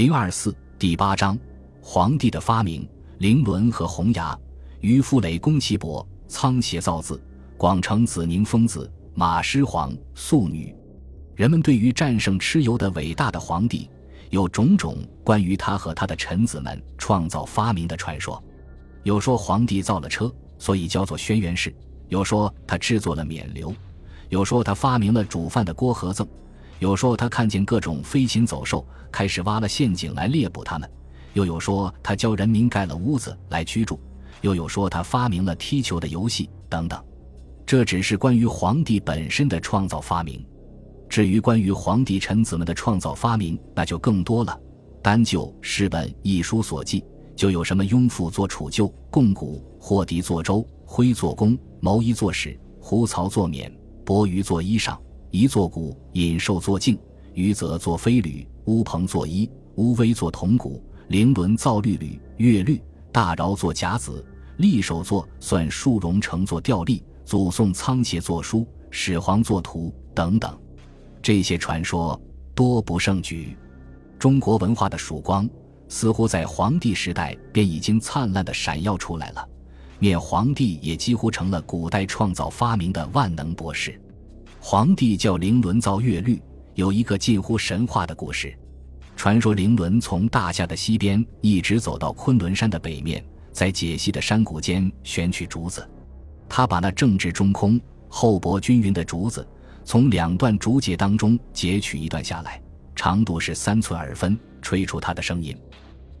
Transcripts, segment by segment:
零二四第八章：皇帝的发明。灵伦和洪崖，于夫雷攻其伯，仓颉造字，广成子宁封子，马师皇素女。人们对于战胜蚩尤的伟大的皇帝，有种种关于他和他的臣子们创造发明的传说。有说皇帝造了车，所以叫做轩辕氏；有说他制作了冕旒；有说他发明了煮饭的锅和甑；有说他看见各种飞禽走兽，开始挖了陷阱来猎捕他们。又有说他教人民盖了屋子来居住，又有说他发明了踢球的游戏等等。这只是关于皇帝本身的创造发明。至于关于皇帝臣子们的创造发明，那就更多了。单就《诗本》一书所记，就有什么雍父做储臼，贡鼓；霍狄做舟，挥做弓，谋衣做矢，胡曹做冕，伯鱼做衣裳，一作鼓，尹寿做镜，余则作飞履，乌篷作衣，乌威作铜鼓。灵伦造律吕、乐律，大饶作甲子，立手作算术，荣成作吊历，祖宋仓颉作书，始皇作图等等，这些传说多不胜举。中国文化的曙光似乎在黄帝时代便已经灿烂的闪耀出来了，灭黄帝也几乎成了古代创造发明的万能博士。皇帝叫灵伦造乐律，有一个近乎神话的故事。传说灵伦从大夏的西边一直走到昆仑山的北面，在解析的山谷间选取竹子，他把那正直中空、厚薄均匀的竹子从两段竹节当中截取一段下来，长度是三寸二分，吹出它的声音，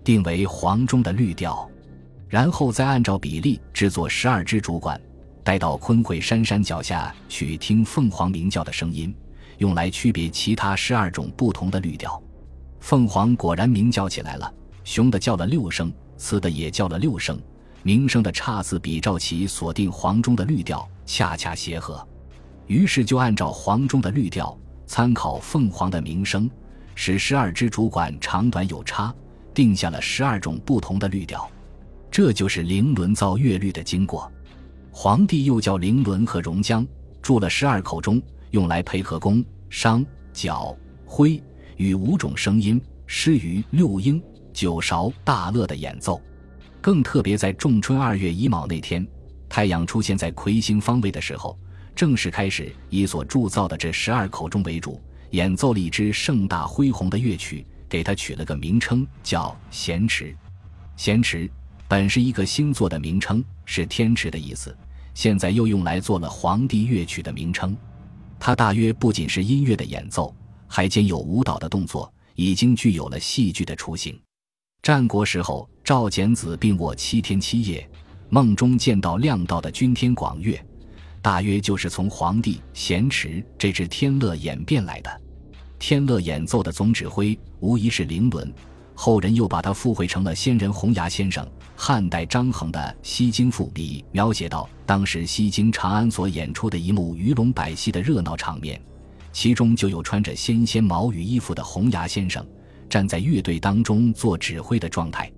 定为黄钟的律调，然后再按照比例制作十二支竹管，带到昆会山山脚下去听凤凰鸣叫的声音，用来区别其他十二种不同的律调。凤凰果然鸣叫起来了，雄的叫了六声，雌的也叫了六声，鸣声的差次比照其锁定黄钟的律调恰恰协和，于是就按照黄钟的律调，参考凤凰的鸣声，使十二支竹管长短有差，定下了十二种不同的律调。这就是灵伦造乐律的经过。皇帝又叫灵伦和荣江，铸了十二口钟，用来配合宫、商、角、徽。与五种声音施于六音九韶大乐的演奏，更特别在仲春二月乙卯那天，太阳出现在魁星方位的时候，正式开始以所铸造的这十二口钟为主，演奏了一支盛大恢宏的乐曲，给它取了个名称叫咸池。咸池本是一个星座的名称，是天池的意思，现在又用来做了皇帝乐曲的名称。它大约不仅是音乐的演奏。还兼有舞蹈的动作，已经具有了戏剧的雏形。战国时候，赵简子病卧七天七夜，梦中见到亮道的君天广乐，大约就是从皇帝咸池这支天乐演变来的。天乐演奏的总指挥无疑是灵伦，后人又把他附会成了仙人洪崖先生。汉代张衡的《西京赋》里描写到，当时西京长安所演出的一幕鱼龙百戏的热闹场面。其中就有穿着纤纤毛羽衣服的洪崖先生站在乐队当中做指挥的状态，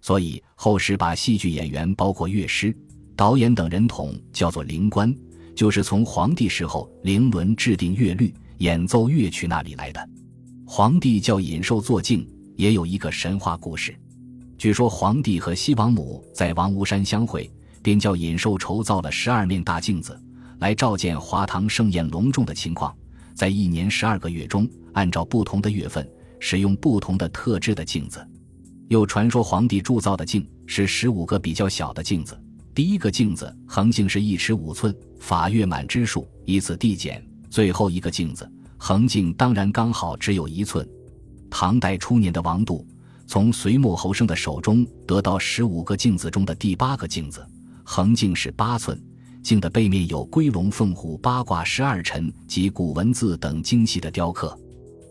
所以后世把戏剧演员包括乐师、导演等人统叫做灵官，就是从皇帝时候灵伦制定乐律、演奏乐曲那里来的。皇帝叫尹寿做镜，也有一个神话故事。据说皇帝和西王母在王屋山相会，便叫尹寿筹造了十二面大镜子，来照见华堂盛宴隆重的情况。在一年十二个月中，按照不同的月份，使用不同的特制的镜子。又传说皇帝铸造的镜是十五个比较小的镜子。第一个镜子横径是一尺五寸，法月满之数，依次递减。最后一个镜子横径当然刚好只有一寸。唐代初年的王度从隋末侯生的手中得到十五个镜子中的第八个镜子，横径是八寸。镜的背面有龟龙凤虎八卦十二辰及古文字等精细的雕刻。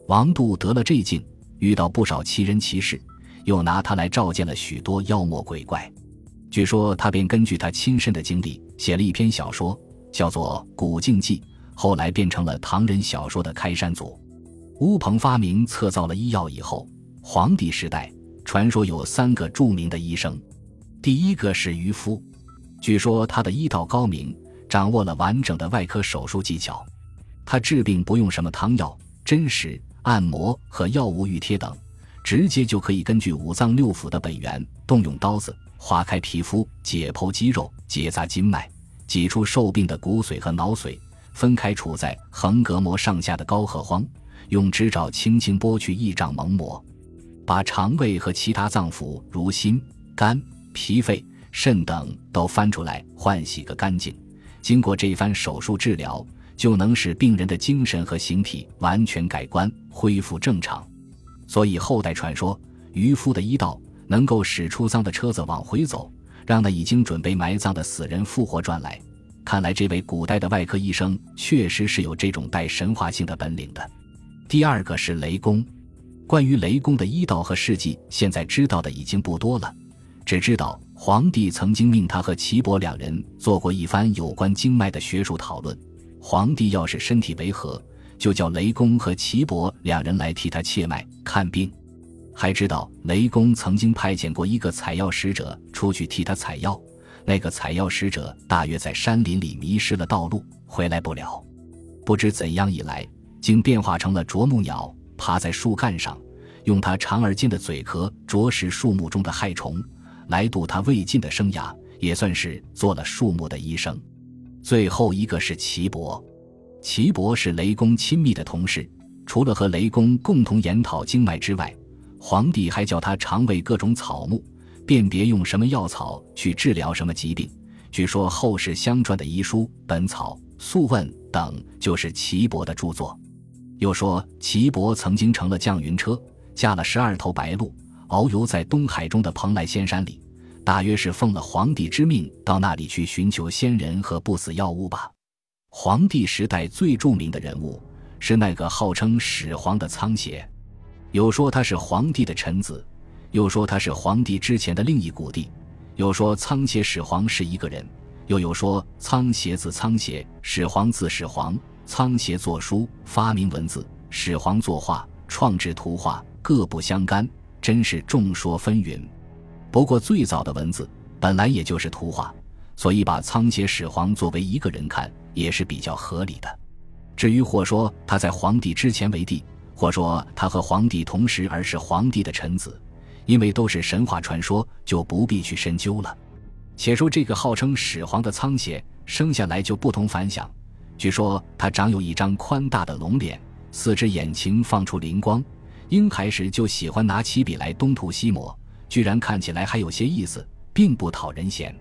王度得了这镜，遇到不少奇人奇事，又拿它来召见了许多妖魔鬼怪。据说他便根据他亲身的经历写了一篇小说，叫做《古镜记》，后来变成了唐人小说的开山祖。乌鹏发明测造了医药以后，黄帝时代传说有三个著名的医生，第一个是渔夫。据说他的医道高明，掌握了完整的外科手术技巧。他治病不用什么汤药、针石、按摩和药物浴贴等，直接就可以根据五脏六腑的本源，动用刀子划开皮肤，解剖肌肉，结扎筋脉，挤出受病的骨髓和脑髓，分开处在横膈膜上下的高和荒，用指爪轻轻剥去一掌蒙膜，把肠胃和其他脏腑如心、肝、脾、肺、肾等都翻出来，换洗个干净。经过这番手术治疗，就能使病人的精神和形体完全改观，恢复正常。所以后代传说，渔夫的医道能够使出丧的车子往回走，让那已经准备埋葬的死人复活转来。看来这位古代的外科医生确实是有这种带神话性的本领的。第二个是雷公，关于雷公的医道和事迹，现在知道的已经不多了，只知道皇帝曾经命他和岐伯两人做过一番有关经脉的学术讨论。皇帝要是身体违和。就叫雷公和岐伯两人来替他切脉看病，还知道雷公曾经派遣过一个采药使者出去替他采药，那个采药使者大约在山林里迷失了道路，回来不了，不知怎样一来，竟变化成了啄木鸟，爬在树干上，用它长而尖的嘴壳啄食树木中的害虫，来度它未尽的生涯，也算是做了树木的医生。最后一个是岐伯。岐伯是雷公亲密的同事，除了和雷公共同研讨经脉之外，皇帝还叫他尝味各种草木，辨别用什么药草去治疗什么疾病。据说后世相传的医书《本草》《素问》等就是岐伯的著作。又说岐伯曾经乘了降云车，驾了十二头白鹿，遨游在东海中的蓬莱仙山里，大约是奉了皇帝之命到那里去寻求仙人和不死药物吧。黄帝时代最著名的人物是那个号称始皇的仓颉，有说他是皇帝的臣子，又说他是皇帝之前的另一古帝，有说仓颉始皇是一个人，又有说仓颉字仓颉，始皇字始皇。仓颉作书，发明文字；始皇作画，创制图画，各不相干，真是众说纷纭。不过最早的文字本来也就是图画，所以把仓颉始皇作为一个人看。也是比较合理的。至于或说他在皇帝之前为帝，或说他和皇帝同时而是皇帝的臣子，因为都是神话传说，就不必去深究了。且说这个号称始皇的仓颉，生下来就不同凡响。据说他长有一张宽大的龙脸，四只眼睛放出灵光，婴孩时就喜欢拿起笔来东涂西抹，居然看起来还有些意思，并不讨人嫌。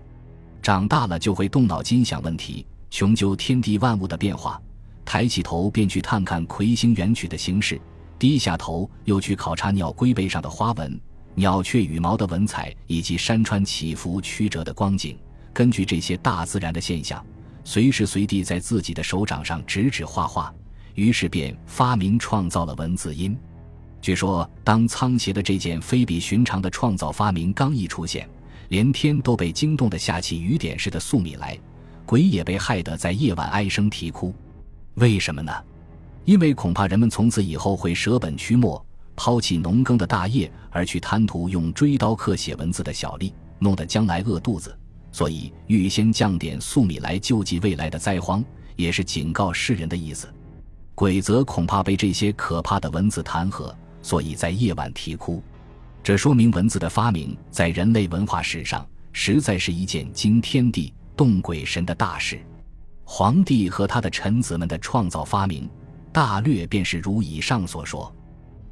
长大了就会动脑筋想问题。穷究天地万物的变化，抬起头便去探看魁星圆曲的形式，低下头又去考察鸟龟背上的花纹、鸟雀羽毛的纹彩以及山川起伏曲折的光景。根据这些大自然的现象，随时随地在自己的手掌上指指画画，于是便发明创造了文字音。据说，当仓颉的这件非比寻常的创造发明刚一出现，连天都被惊动的下起雨点似的粟米来。鬼也被害得在夜晚唉声啼哭，为什么呢？因为恐怕人们从此以后会舍本驱末，抛弃农耕的大业，而去贪图用锥刀刻写文字的小利，弄得将来饿肚子，所以预先降点粟米来救济未来的灾荒，也是警告世人的意思。鬼则恐怕被这些可怕的文字弹劾，所以在夜晚啼哭。这说明文字的发明在人类文化史上实在是一件惊天地。动鬼神的大事，皇帝和他的臣子们的创造发明，大略便是如以上所说。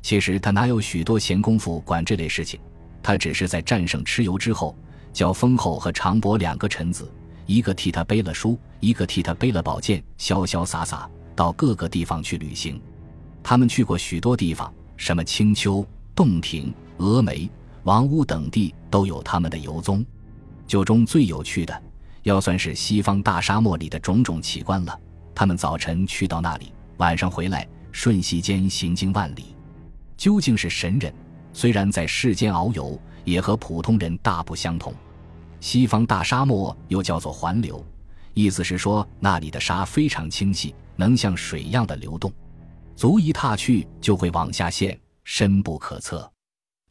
其实他哪有许多闲工夫管这类事情？他只是在战胜蚩尤之后，叫封后和长伯两个臣子，一个替他背了书，一个替他背了宝剑，潇潇洒洒到各个地方去旅行。他们去过许多地方，什么青丘、洞庭、峨眉、王屋等地都有他们的游踪。就中最有趣的。要算是西方大沙漠里的种种奇观了。他们早晨去到那里，晚上回来，瞬息间行经万里。究竟是神人，虽然在世间遨游，也和普通人大不相同。西方大沙漠又叫做环流，意思是说那里的沙非常清晰，能像水一样的流动，足一踏去就会往下陷，深不可测。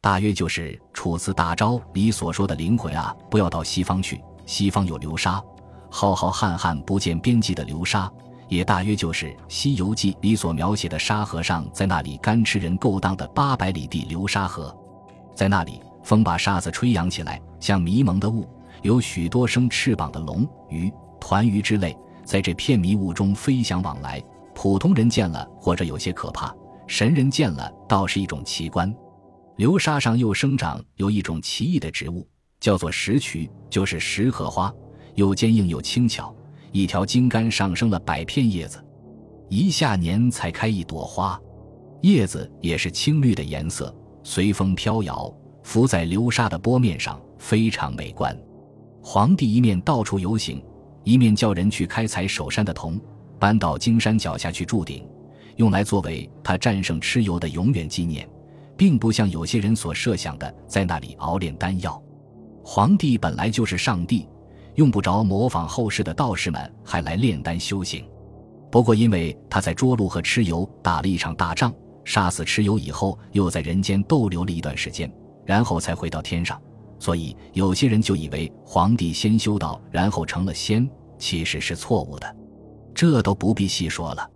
大约就是《楚辞大招》里所说的灵魂啊，不要到西方去。西方有流沙，浩浩瀚瀚不见边际的流沙，也大约就是《西游记》里所描写的沙和尚在那里干吃人勾当的八百里地流沙河。在那里，风把沙子吹扬起来，像迷蒙的雾，有许多生翅膀的龙、鱼、团鱼之类，在这片迷雾中飞翔往来。普通人见了或者有些可怕，神人见了倒是一种奇观。流沙上又生长有一种奇异的植物，叫做石渠，就是石荷花，又坚硬又轻巧。一条茎干上升了百片叶子，一下年才开一朵花，叶子也是青绿的颜色，随风飘摇，浮在流沙的波面上，非常美观。皇帝一面到处游行，一面叫人去开采首山的铜，搬到荆山脚下去铸鼎，用来作为他战胜蚩尤的永远纪念，并不像有些人所设想的，在那里熬炼丹药。皇帝本来就是上帝。用不着模仿后世的道士们，还来炼丹修行。不过，因为他在涿鹿和蚩尤打了一场大仗，杀死蚩尤以后，又在人间逗留了一段时间，然后才回到天上，所以有些人就以为皇帝先修道，然后成了仙，其实是错误的。这都不必细说了。